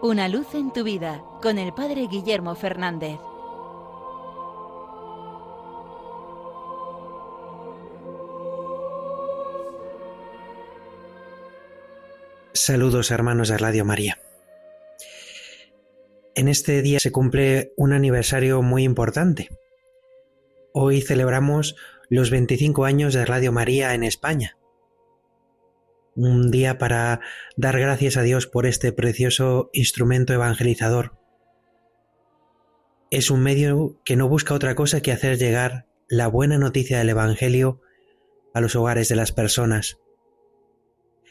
Una luz en tu vida con el Padre Guillermo Fernández. Saludos hermanos de Radio María. En este día se cumple un aniversario muy importante. Hoy celebramos los 25 años de Radio María en España un día para dar gracias a Dios por este precioso instrumento evangelizador. Es un medio que no busca otra cosa que hacer llegar la buena noticia del Evangelio a los hogares de las personas,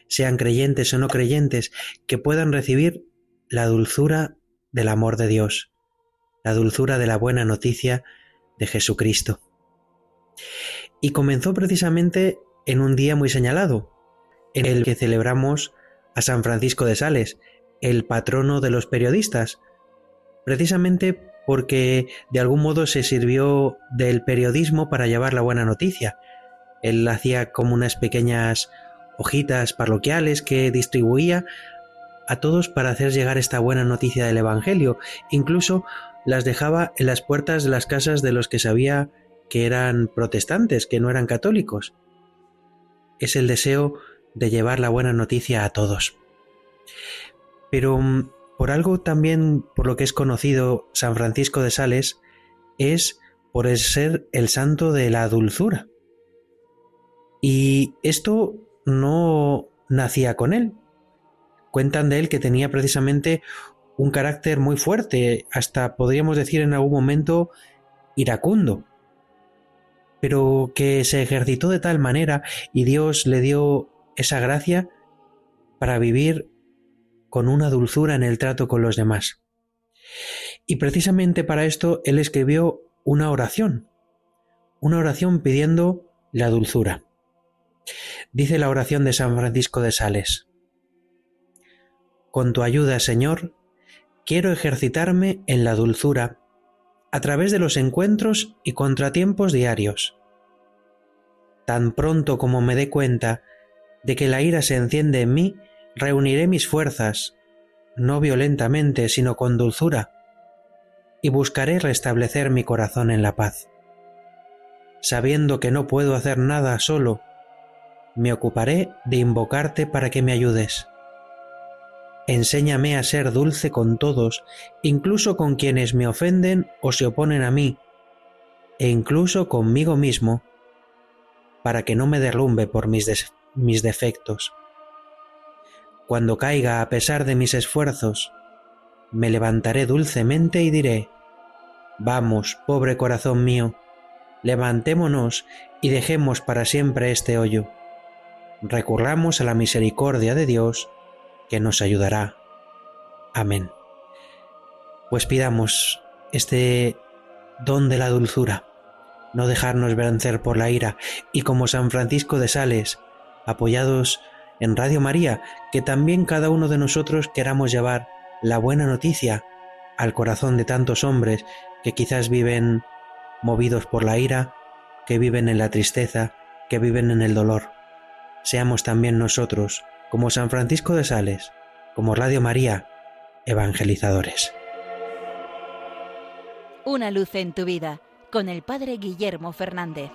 sean creyentes o no creyentes, que puedan recibir la dulzura del amor de Dios, la dulzura de la buena noticia de Jesucristo. Y comenzó precisamente en un día muy señalado, en el que celebramos a San Francisco de Sales, el patrono de los periodistas, precisamente porque de algún modo se sirvió del periodismo para llevar la buena noticia. Él hacía como unas pequeñas hojitas parroquiales que distribuía a todos para hacer llegar esta buena noticia del Evangelio. Incluso las dejaba en las puertas de las casas de los que sabía que eran protestantes, que no eran católicos. Es el deseo de llevar la buena noticia a todos. Pero mm, por algo también por lo que es conocido San Francisco de Sales es por ser el santo de la dulzura. Y esto no nacía con él. Cuentan de él que tenía precisamente un carácter muy fuerte, hasta podríamos decir en algún momento iracundo, pero que se ejercitó de tal manera y Dios le dio esa gracia para vivir con una dulzura en el trato con los demás. Y precisamente para esto él escribió una oración, una oración pidiendo la dulzura. Dice la oración de San Francisco de Sales, Con tu ayuda, Señor, quiero ejercitarme en la dulzura a través de los encuentros y contratiempos diarios. Tan pronto como me dé cuenta de que la ira se enciende en mí, reuniré mis fuerzas, no violentamente, sino con dulzura, y buscaré restablecer mi corazón en la paz. Sabiendo que no puedo hacer nada solo, me ocuparé de invocarte para que me ayudes. Enséñame a ser dulce con todos, incluso con quienes me ofenden o se oponen a mí, e incluso conmigo mismo, para que no me derrumbe por mis, mis defectos. Cuando caiga a pesar de mis esfuerzos, me levantaré dulcemente y diré, Vamos, pobre corazón mío, levantémonos y dejemos para siempre este hoyo. Recurramos a la misericordia de Dios, que nos ayudará. Amén. Pues pidamos este don de la dulzura, no dejarnos vencer por la ira, y como San Francisco de Sales, apoyados en Radio María, que también cada uno de nosotros queramos llevar la buena noticia al corazón de tantos hombres que quizás viven movidos por la ira, que viven en la tristeza, que viven en el dolor. Seamos también nosotros, como San Francisco de Sales, como Radio María, evangelizadores. Una luz en tu vida con el Padre Guillermo Fernández.